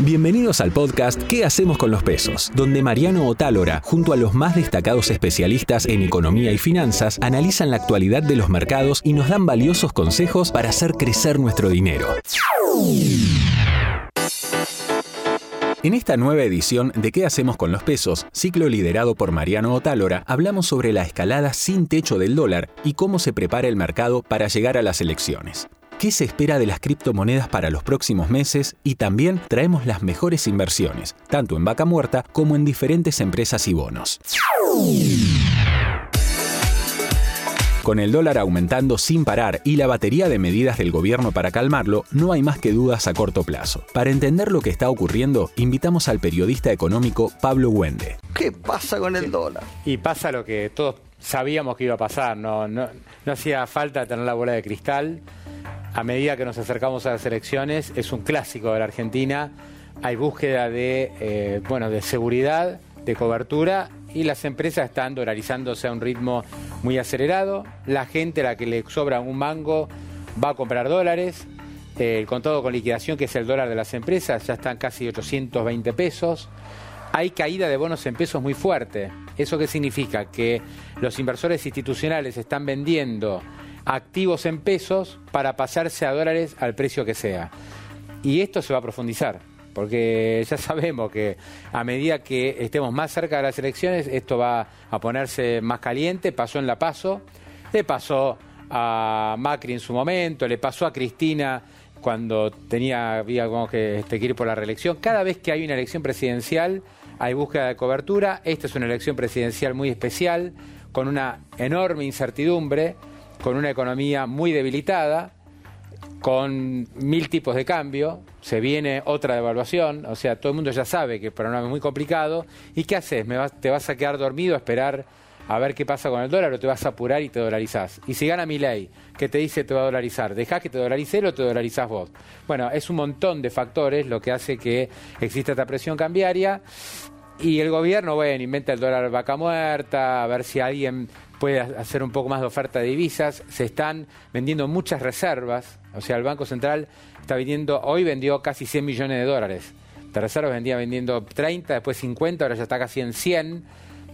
Bienvenidos al podcast ¿Qué hacemos con los pesos? Donde Mariano Otálora, junto a los más destacados especialistas en economía y finanzas, analizan la actualidad de los mercados y nos dan valiosos consejos para hacer crecer nuestro dinero. En esta nueva edición de ¿Qué hacemos con los pesos? Ciclo liderado por Mariano Otálora, hablamos sobre la escalada sin techo del dólar y cómo se prepara el mercado para llegar a las elecciones. ¿Qué se espera de las criptomonedas para los próximos meses? Y también traemos las mejores inversiones, tanto en vaca muerta como en diferentes empresas y bonos. Con el dólar aumentando sin parar y la batería de medidas del gobierno para calmarlo, no hay más que dudas a corto plazo. Para entender lo que está ocurriendo, invitamos al periodista económico Pablo Wende. ¿Qué pasa con el dólar? Y pasa lo que todos sabíamos que iba a pasar, no, no, no hacía falta tener la bola de cristal a medida que nos acercamos a las elecciones, es un clásico de la Argentina. Hay búsqueda de, eh, bueno, de seguridad, de cobertura y las empresas están dolarizándose a un ritmo muy acelerado. La gente a la que le sobra un mango va a comprar dólares. el contado con liquidación, que es el dólar de las empresas, ya están casi 820 pesos. Hay caída de bonos en pesos muy fuerte. ¿Eso qué significa? Que los inversores institucionales están vendiendo activos en pesos para pasarse a dólares al precio que sea. Y esto se va a profundizar, porque ya sabemos que a medida que estemos más cerca de las elecciones, esto va a ponerse más caliente. Pasó en La Paso, le pasó a Macri en su momento, le pasó a Cristina cuando tenía había que, este, que ir por la reelección. Cada vez que hay una elección presidencial hay búsqueda de cobertura. Esta es una elección presidencial muy especial, con una enorme incertidumbre con una economía muy debilitada, con mil tipos de cambio, se viene otra devaluación, o sea, todo el mundo ya sabe que el programa es muy complicado. ¿Y qué haces? ¿Me ¿Te vas a quedar dormido a esperar a ver qué pasa con el dólar o te vas a apurar y te dolarizás? Y si gana mi ley, que te dice te va a dolarizar, ¿dejás que te dolarice o te dolarizás vos? Bueno, es un montón de factores lo que hace que exista esta presión cambiaria. Y el gobierno, bueno, inventa el dólar vaca muerta, a ver si alguien puede hacer un poco más de oferta de divisas. Se están vendiendo muchas reservas. O sea, el Banco Central está vendiendo, hoy vendió casi 100 millones de dólares. De reservas vendía vendiendo 30, después 50, ahora ya está casi en 100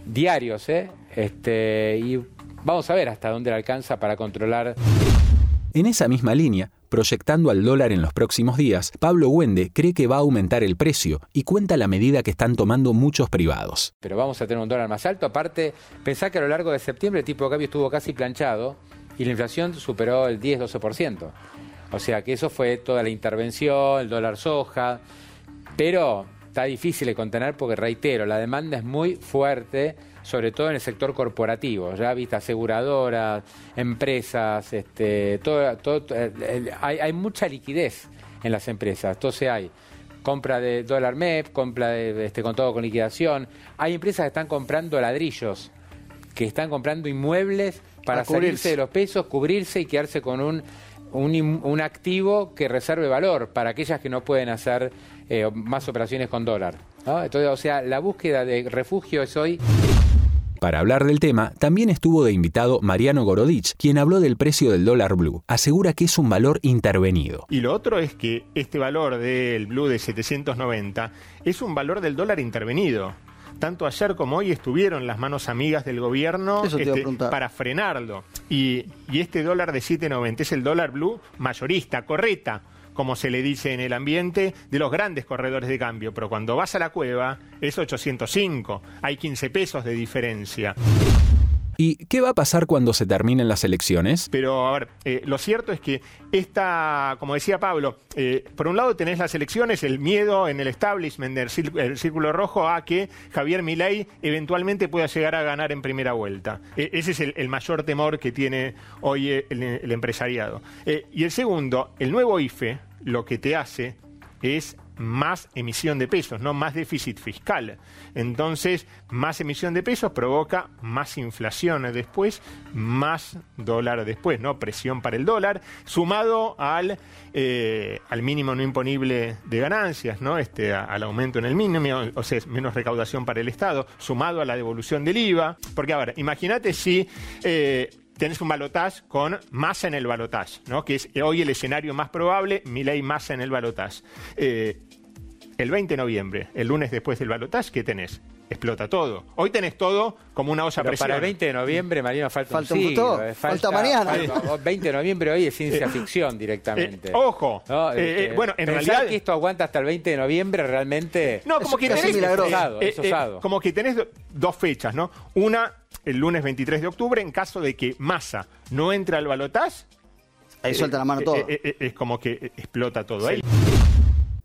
diarios. ¿eh? Este, y vamos a ver hasta dónde le alcanza para controlar. En esa misma línea, Proyectando al dólar en los próximos días, Pablo Wende cree que va a aumentar el precio y cuenta la medida que están tomando muchos privados. Pero vamos a tener un dólar más alto. Aparte, pensá que a lo largo de septiembre el tipo de cambio estuvo casi planchado y la inflación superó el 10-12%. O sea que eso fue toda la intervención, el dólar soja. Pero está difícil de contener porque, reitero, la demanda es muy fuerte sobre todo en el sector corporativo, ya viste, aseguradoras, empresas, este, todo, todo, eh, hay, hay mucha liquidez en las empresas, entonces hay compra de dólar MEP, compra de, este, con todo con liquidación, hay empresas que están comprando ladrillos, que están comprando inmuebles para salirse de los pesos, cubrirse y quedarse con un, un, un, activo que reserve valor para aquellas que no pueden hacer eh, más operaciones con dólar. Entonces, o sea, la búsqueda de refugio es hoy para hablar del tema, también estuvo de invitado Mariano Gorodich, quien habló del precio del dólar blue. Asegura que es un valor intervenido. Y lo otro es que este valor del blue de 790 es un valor del dólar intervenido tanto ayer como hoy estuvieron las manos amigas del gobierno este, para frenarlo. Y, y, este dólar de 7,90 es el dólar blue mayorista, correcta como se le dice en el ambiente, de los grandes corredores de cambio. Pero cuando vas a la cueva es 805, hay 15 pesos de diferencia. ¿Y qué va a pasar cuando se terminen las elecciones? Pero, a ver, eh, lo cierto es que esta, como decía Pablo, eh, por un lado tenés las elecciones, el miedo en el establishment del círculo rojo a que Javier Milei eventualmente pueda llegar a ganar en primera vuelta. E, ese es el, mayor temor que tiene hoy el, el empresariado. Eh, y el segundo, el nuevo IFE lo que te hace es más emisión de pesos, no más déficit fiscal. Entonces, más emisión de pesos provoca más inflación después, más dólar después, ¿no? Presión para el dólar, sumado al, eh, al mínimo no imponible de ganancias, ¿no? Este, al aumento en el mínimo, o sea, menos recaudación para el Estado, sumado a la devolución del IVA. Porque, a ver, imagínate si eh, tenés un balotaje con masa en el balotaje, ¿no? que es hoy el escenario más probable, mi ley masa en el balotaje. Eh, el 20 de noviembre, el lunes después del balotaje, ¿qué tenés? Explota todo. Hoy tenés todo como una olla Pero para el 20 de noviembre, Marino, falta, Falta un un siglo, futuro, eh, falta mañana. falta- 20 de noviembre hoy es ciencia ficción directamente. Eh, ojo, No, eh, eh, este, bueno, en realidad... que esto aguanta hasta el 20 de noviembre realmente... No, como Es que tenés. Es osado, es eh, eh, osado. como que tenés do- dos fechas, ¿no? Una, el lunes 23 de octubre, en caso de que Massa no entre al balotaje, Ahí suelta la mano todo. eh, eh, es como que eh, explota todo ahí.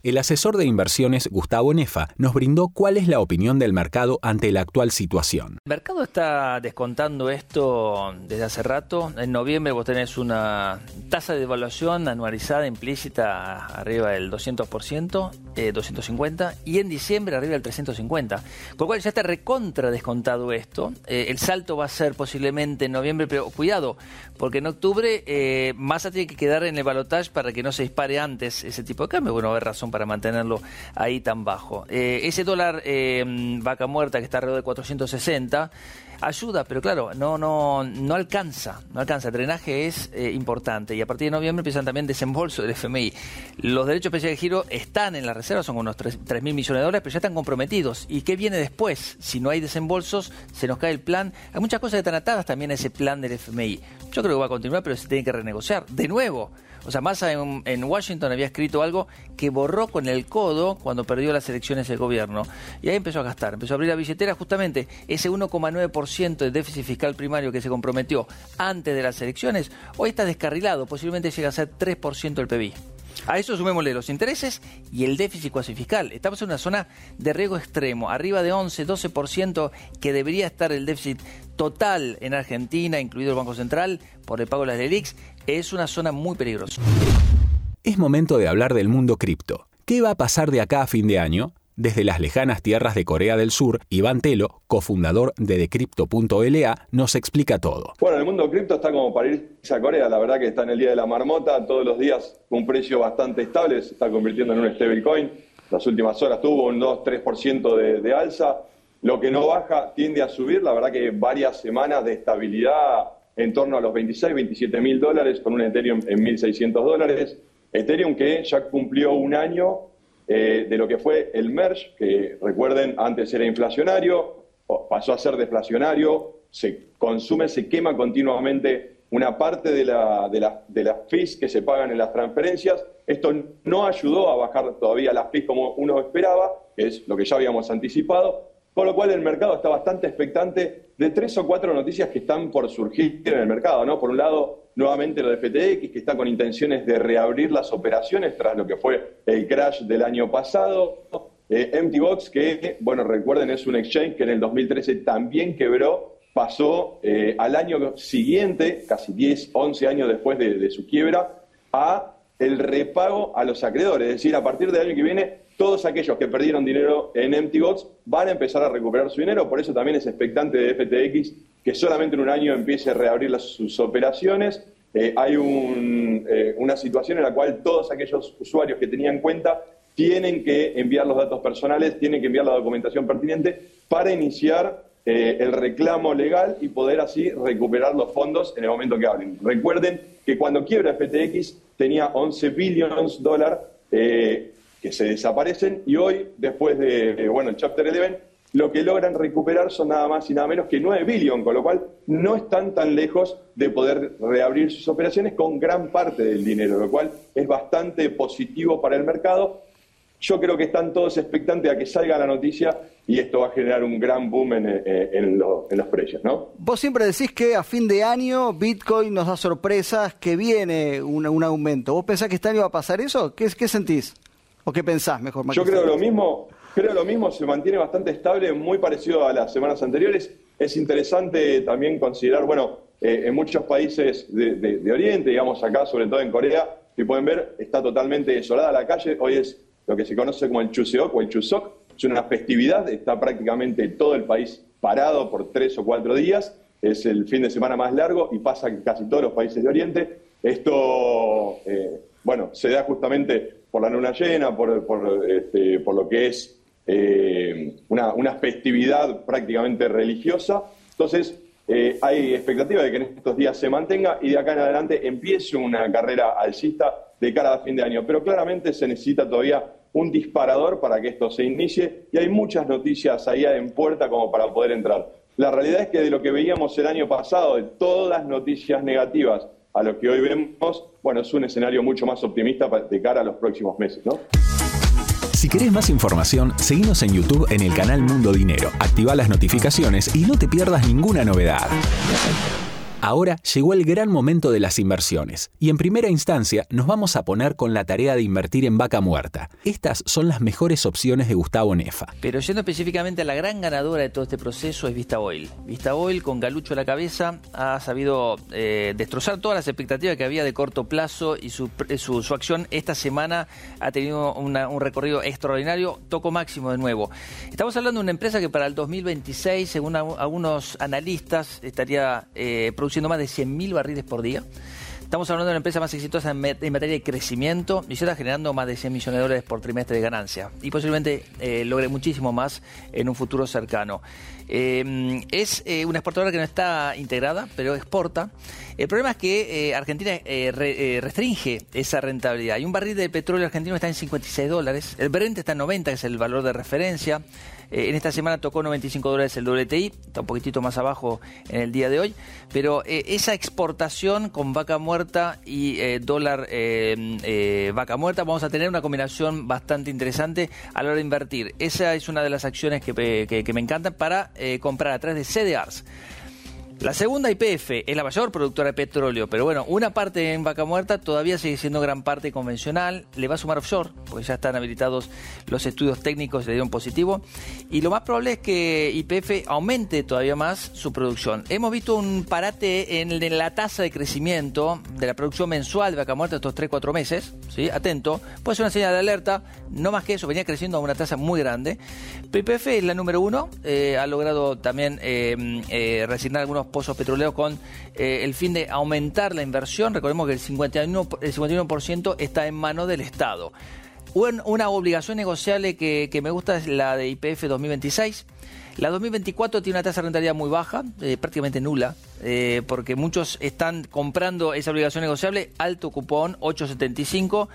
El asesor de inversiones Gustavo Nefa nos brindó cuál es la opinión del mercado ante la actual situación. El mercado está descontando esto desde hace rato. En noviembre vos tenés una tasa de devaluación anualizada implícita arriba del 200%, eh, 250, y en diciembre arriba del 350. Con lo cual ya está recontra descontado esto. Eh, el salto va a ser posiblemente en noviembre, pero cuidado, porque en octubre eh, Massa tiene que quedar en el balotaje para que no se dispare antes ese tipo de cambio. Bueno, a haber razón para mantenerlo ahí tan bajo. Eh, ese dólar eh, vaca muerta que está alrededor de 460 ayuda, pero claro, no, no, no alcanza, no alcanza. El drenaje es eh, importante y a partir de noviembre empiezan también desembolso del FMI. Los derechos especiales de giro están en la reserva, son unos 3 mil millones de dólares, pero ya están comprometidos. ¿Y qué viene después? Si no hay desembolsos, se nos cae el plan. Hay muchas cosas que están atadas también a ese plan del FMI. Yo creo que va a continuar, pero se tiene que renegociar. De nuevo. O sea, Massa en, en Washington había escrito algo que borró con el codo cuando perdió las elecciones el gobierno. Y ahí empezó a gastar, empezó a abrir la billetera justamente ese 1,9% de déficit fiscal primario que se comprometió antes de las elecciones. Hoy está descarrilado, posiblemente llegue a ser 3% del PBI. A eso sumémosle los intereses y el déficit cuasi fiscal. Estamos en una zona de riesgo extremo, arriba de 11, 12% que debería estar el déficit total en Argentina, incluido el Banco Central, por el pago de las LELIX. Es una zona muy peligrosa. Es momento de hablar del mundo cripto. ¿Qué va a pasar de acá a fin de año? Desde las lejanas tierras de Corea del Sur, Iván Telo, cofundador de Decrypto.la, nos explica todo. Bueno, el mundo cripto está como para irse a Corea, la verdad que está en el día de la marmota, todos los días un precio bastante estable, se está convirtiendo en un stablecoin. Las últimas horas tuvo un 2-3% de, de alza. Lo que no baja tiende a subir, la verdad que varias semanas de estabilidad en torno a los 26, 27 mil dólares con un Ethereum en 1.600 dólares. Ethereum que ya cumplió un año eh, de lo que fue el merge, que recuerden, antes era inflacionario, pasó a ser deflacionario, se consume, se quema continuamente una parte de, la, de, la- de las fees que se pagan en las transferencias. Esto no ayudó a bajar todavía las fees como uno esperaba, que es lo que ya habíamos anticipado, con lo cual el mercado está bastante expectante de tres o cuatro noticias que están por surgir en el mercado. ¿no? Por un lado, nuevamente lo de FTX, que está con intenciones de reabrir las operaciones tras lo que fue el crash del año pasado. Eh, Empty Box, que, bueno, recuerden, es un exchange que en el 2013 también quebró, pasó eh, al año siguiente, casi 10, 11 años después de, de su quiebra, a el repago a los acreedores. Es decir, a partir del año que viene, todos aquellos que perdieron dinero en Empty Box van a empezar a recuperar su dinero. Por eso también es expectante de FTX que solamente en un año empiece a reabrir sus operaciones. Eh, hay eh, una situación en la cual todos aquellos usuarios que tenían cuenta tienen que enviar los datos personales, tienen que enviar la documentación pertinente para iniciar eh, el reclamo legal y poder así recuperar los fondos en el momento que hablen. Recuerden que cuando quiebra FTX tenía 11 billones de dólares eh, que se desaparecen y hoy, después de, eh, bueno, el Chapter 11, lo que logran recuperar son nada más y nada menos que 9 billones, con lo cual no están tan lejos de poder reabrir sus operaciones con gran parte del dinero, lo cual es bastante positivo para el mercado. Yo creo que están todos expectantes a que salga la noticia y esto va a generar un gran boom en, eh, en lo- en los precios, ¿no? Vos siempre decís que a fin de año Bitcoin nos da sorpresas, que viene un, un aumento. ¿Vos pensás que este año va a pasar eso? ¿Qué, qué sentís? ¿O qué pensás mejor? Yo creo lo mismo, creo lo mismo, se mantiene bastante estable, muy parecido a las semanas anteriores. Es interesante también considerar, bueno, eh, en muchos países de Oriente, digamos acá, sobre todo en Corea, si pueden ver, está totalmente desolada la calle. Hoy es lo que se conoce como el Chuseok o el Chusok. Es una festividad, está prácticamente todo el país parado por tres o cuatro días. Es el fin de semana más largo y pasa en casi todos los países de Oriente. Esto, eh, bueno, se da justamente por la luna llena, por, por, este, por lo que es eh, una, festividad prácticamente religiosa. Entonces, eh, hay expectativa de que en estos días se mantenga y de acá en adelante empiece una carrera alcista de cara a fin de año. Pero claramente se necesita todavía un disparador para que esto se inicie y hay muchas noticias ahí en puerta como para poder entrar. La realidad es que de lo que veíamos el año pasado, de todas las noticias negativas a lo que hoy vemos, bueno, es un escenario mucho más optimista de cara a los próximos meses, ¿no? Si querés más información, seguimos en YouTube en el canal Mundo Dinero, activa las notificaciones y no te pierdas ninguna novedad. Ahora llegó el gran momento de las inversiones y en primera instancia nos vamos a poner con la tarea de invertir en vaca muerta. Estas son las mejores opciones de Gustavo Nefa. Pero yendo específicamente a la gran ganadora de todo este proceso es Vista Oil. Vista Oil con Galucho a la cabeza ha sabido eh, destrozar todas las expectativas que había de corto plazo y su, su, acción esta semana ha tenido un recorrido extraordinario, toco máximo de nuevo. Estamos hablando de una empresa que para el 2026, según algunos analistas, estaría eh, produciendo produciendo más de 100.000 barriles por día. Estamos hablando de una empresa más exitosa en, materia de crecimiento y se está generando más de 100 millones de dólares por trimestre de ganancia y posiblemente eh, logre muchísimo más en un futuro cercano. Eh, es eh, una exportadora que no está integrada, pero exporta. El problema es que Argentina restringe esa rentabilidad. Y un barril de petróleo argentino está en 56 dólares, el Brent está en 90, que es el valor de referencia. Eh, en esta semana tocó 95 dólares el WTI, está un poquitito más abajo en el día de hoy, pero eh, esa exportación con vaca muerta y eh, dólar vaca muerta, vamos a tener una combinación bastante interesante a la hora de invertir. Esa es una de las acciones que, que me encantan para comprar a través de CDRs. La segunda IPF es la mayor productora de petróleo, pero bueno, una parte en vaca muerta todavía sigue siendo gran parte convencional. Le va a sumar offshore, porque ya están habilitados los estudios técnicos, le dieron positivo. Y lo más probable es que IPF aumente todavía más su producción. Hemos visto un parate en, la tasa de crecimiento de la producción mensual de vaca muerta estos 3-4 meses. ¿sí? Atento, puede ser una señal de alerta, no más que eso, venía creciendo a una tasa muy grande. IPF es la número uno, eh, ha logrado también eh, eh, resignar algunos pozos petroleros con eh, el fin de aumentar la inversión. Recordemos que el 51%, el 51 está en manos del Estado. Una obligación negociable que, me gusta es la de IPF 2026. La 2024 tiene una tasa de rentabilidad muy baja, eh, prácticamente nula, eh, porque muchos están comprando esa obligación negociable, alto cupón, 875,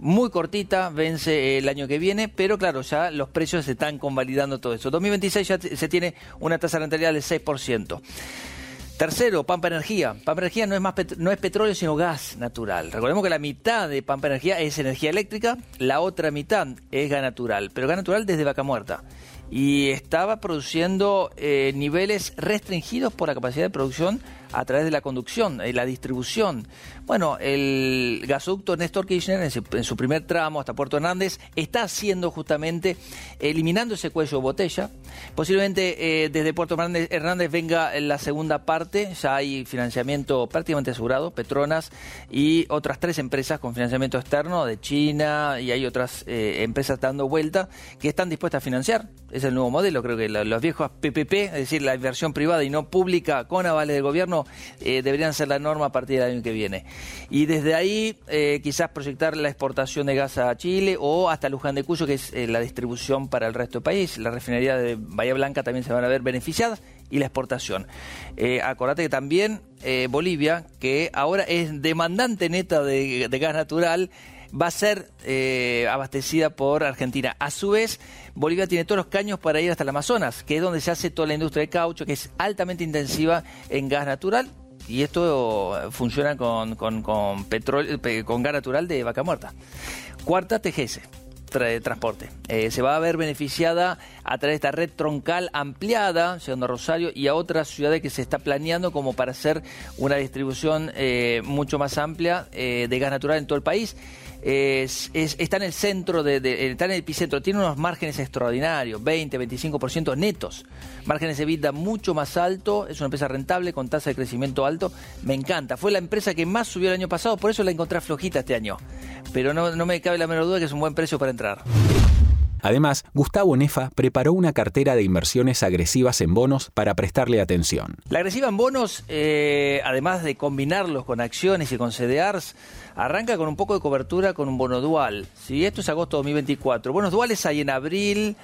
muy cortita, vence el año que viene, pero claro, ya los precios se están convalidando todo eso. 2026 ya se tiene una tasa de rentabilidad del 6%. Tercero, Pampa Energía. Pampa Energía no es, más no es petróleo, sino gas natural. Recordemos que la mitad de Pampa Energía es energía eléctrica, la otra mitad es gas natural, pero gas natural desde vaca muerta. Y estaba produciendo eh, niveles restringidos por la capacidad de producción a través de la conducción y la distribución. Bueno, el gasoducto Néstor Kirchner en su, primer tramo hasta Puerto Hernández está haciendo justamente, eliminando ese cuello de botella. Posiblemente eh, desde Puerto Hernández, venga la segunda parte, ya hay financiamiento prácticamente asegurado, Petronas y otras tres empresas con financiamiento externo de China y hay otras eh, empresas dando vuelta que están dispuestas a financiar. Es el nuevo modelo, creo que los viejos PPP, es decir, la inversión privada y no pública con avales del gobierno, eh, deberían ser la norma a partir del año que viene. Y desde ahí eh, quizás proyectar la exportación de gas a Chile o hasta Luján de Cuyo, que es eh, la distribución para el resto del país. La refinería de Bahía Blanca también se van a ver beneficiadas y la exportación. acordate que también Bolivia, que ahora es demandante neta de, gas natural, va a ser abastecida por Argentina. A su vez, Bolivia tiene todos los caños para ir hasta el Amazonas, que es donde se hace toda la industria de caucho, que es altamente intensiva en gas natural. Y esto funciona con, con, petróleo, con gas natural de vaca muerta. Cuarta, TGS transporte. Eh, se va a ver beneficiada a través de esta red troncal ampliada, llegando a Rosario y a otras ciudades que se está planeando como para hacer una distribución eh, mucho más amplia eh, de gas natural en todo el país es, está en el centro, de, está en el epicentro, tiene unos márgenes extraordinarios, 20, 25% netos, márgenes de vida mucho más alto, es una empresa rentable con tasa de crecimiento alto, me encanta, fue la empresa que más subió el año pasado, por eso la encontré flojita este año, pero no, no me cabe la menor duda que es un buen precio para entrar. Además, Gustavo Nefa preparó una cartera de inversiones agresivas en bonos para prestarle atención. La agresiva en bonos, eh, además de combinarlos con acciones y con CDRs, arranca con un poco de cobertura con un bono dual. Si Esto es agosto de 2024. Bonos duales hay en abril,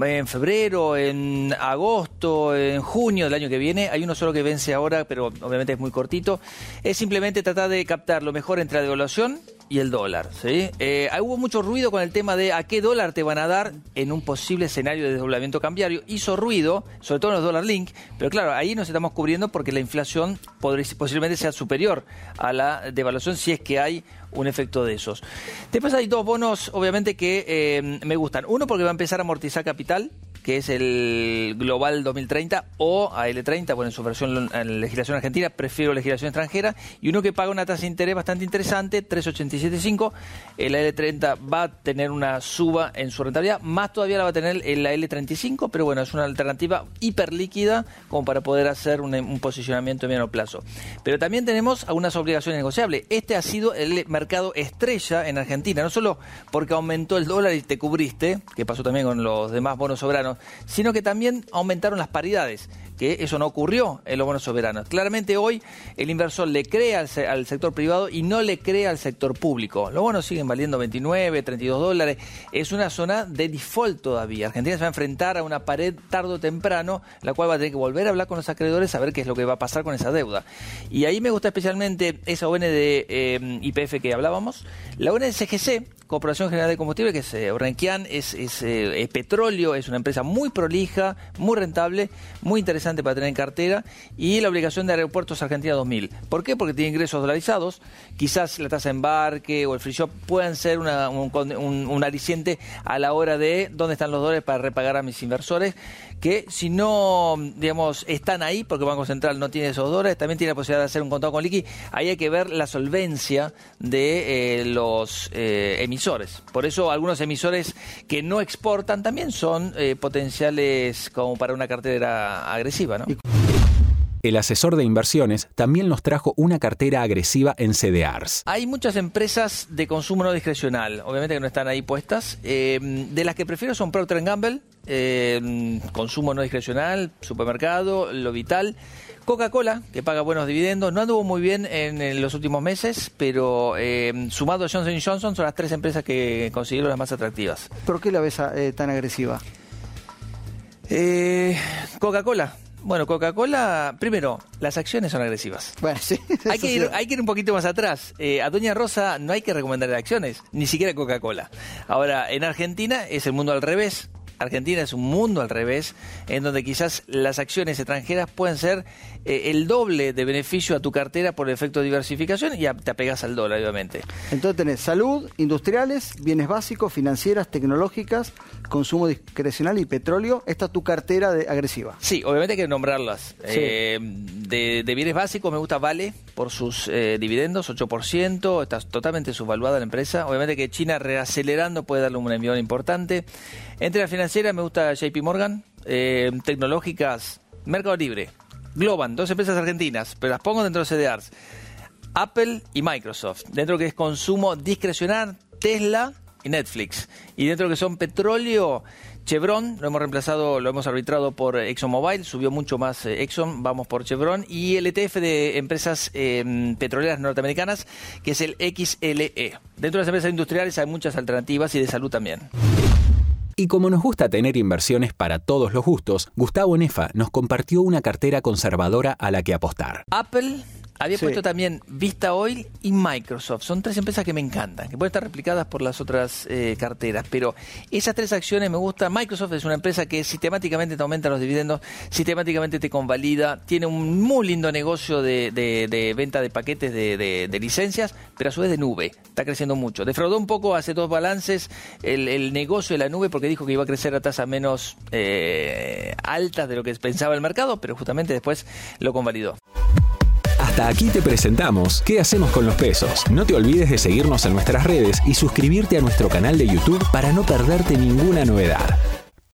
en febrero, en agosto, en junio del año que viene. Hay uno solo que vence ahora, pero obviamente es muy cortito. Es simplemente tratar de captar lo mejor entre la devaluación y el dólar. ¿sí? Eh, hubo mucho ruido con el tema de a qué dólar te van a dar en un posible escenario de desdoblamiento cambiario. Hizo ruido, sobre todo en los dólar link, pero claro, ahí nos estamos cubriendo porque la inflación posiblemente sea superior a la devaluación si es que hay un efecto de esos. Después hay dos bonos, obviamente, que eh, me gustan. Uno porque va a empezar a amortizar capital que es el Global 2030 o AL30, bueno, en su versión en legislación argentina, prefiero legislación extranjera, y uno que paga una tasa de interés bastante interesante, 3,87,5, el AL30 va a tener una suba en su rentabilidad, más todavía la va a tener el AL35, pero bueno, es una alternativa hiper líquida como para poder hacer un, posicionamiento a mediano plazo. Pero también tenemos algunas obligaciones negociables. Este ha sido el mercado estrella en Argentina, no solo porque aumentó el dólar y te cubriste, que pasó también con los demás bonos soberanos, sino que también aumentaron las paridades que eso no ocurrió en los bonos soberanos. Claramente hoy el inversor le cree al, sector privado y no le cree al sector público. Los bonos siguen valiendo 29, 32 dólares. Es una zona de default todavía. Argentina se va a enfrentar a una pared tarde o temprano, la cual va a tener que volver a hablar con los acreedores a ver qué es lo que va a pasar con esa deuda. Y ahí me gusta especialmente esa ON de eh, IPF que hablábamos. La ON de CGC, Corporación General de Combustible, que es eh, es, eh, es petróleo, es una empresa muy prolija, muy rentable, muy interesante para tener en cartera y la obligación de Aeropuertos Argentina 2000. ¿Por qué? Porque tiene ingresos dolarizados. Quizás la tasa de embarque o el free shop puedan ser un, un, aliciente a la hora de dónde están los dólares para repagar a mis inversores, que si no, digamos, están ahí, porque Banco Central no tiene esos dólares, también tiene la posibilidad de hacer un contado con liqui. Ahí hay que ver la solvencia de eh, los eh, emisores. Por eso algunos emisores que no exportan también son eh, potenciales como para una cartera agresiva el asesor de inversiones también nos trajo una cartera agresiva en CDRs. Hay muchas empresas de consumo no discrecional, obviamente que no están ahí puestas. Eh, de las que prefiero son Procter Gamble, eh, consumo no discrecional, supermercado, lo vital. Coca-Cola, que paga buenos dividendos, no anduvo muy bien en, los últimos meses, pero eh, sumado a Johnson Johnson son las tres empresas que considero las más atractivas. ¿Por qué la ves tan agresiva? Coca-Cola, bueno, Coca-Cola, primero, las acciones son agresivas. Bueno, sí. Hay que, ir, hay que ir un poquito más atrás. Eh, a Doña Rosa no hay que recomendarle acciones, ni siquiera Coca-Cola. Ahora, en Argentina es el mundo al revés. Argentina es un mundo al revés, en donde quizás las acciones extranjeras pueden ser eh, el doble de beneficio a tu cartera por el efecto de diversificación y te apegas al dólar, obviamente. Entonces tenés salud, industriales, bienes básicos, financieras, tecnológicas, consumo discrecional y petróleo. Esta es tu cartera de agresiva. Sí, obviamente hay que nombrarlas. Eh, de, bienes básicos me gusta Vale por sus eh, dividendos, 8%, está totalmente subvaluada la empresa. Obviamente que China reacelerando puede darle un envío importante. Entre las financieras me gusta JP Morgan, tecnológicas, Mercado Libre, Globan, dos empresas argentinas, pero las pongo dentro de CDRs. Apple y Microsoft. Dentro que es consumo discrecional, Tesla y Netflix. Y dentro que son petróleo, Chevron, lo hemos reemplazado, lo hemos arbitrado por ExxonMobil, subió mucho más eh, Exxon, vamos por Chevron. Y el ETF de empresas em, petroleras norteamericanas, que es el XLE. Dentro de las empresas industriales hay muchas alternativas y de salud también. Y como nos gusta tener inversiones para todos los gustos, Gustavo Nefa nos compartió una cartera conservadora a la que apostar. Apple había puesto también Vista Oil y Microsoft. Son tres empresas que me encantan, que pueden estar replicadas por las otras eh, carteras. Pero esas tres acciones me gustan. Microsoft es una empresa que sistemáticamente te aumenta los dividendos, sistemáticamente te convalida, tiene un muy lindo negocio de, venta de paquetes de, licencias, pero a su vez de nube. Está creciendo mucho. Defraudó un poco hace dos balances el, negocio de la nube porque dijo que iba a crecer a tasas menos eh, altas de lo que pensaba el mercado, pero justamente después lo convalidó. Hasta aquí te presentamos ¿Qué hacemos con los pesos? No te olvides de seguirnos en nuestras redes y suscribirte a nuestro canal de YouTube para no perderte ninguna novedad.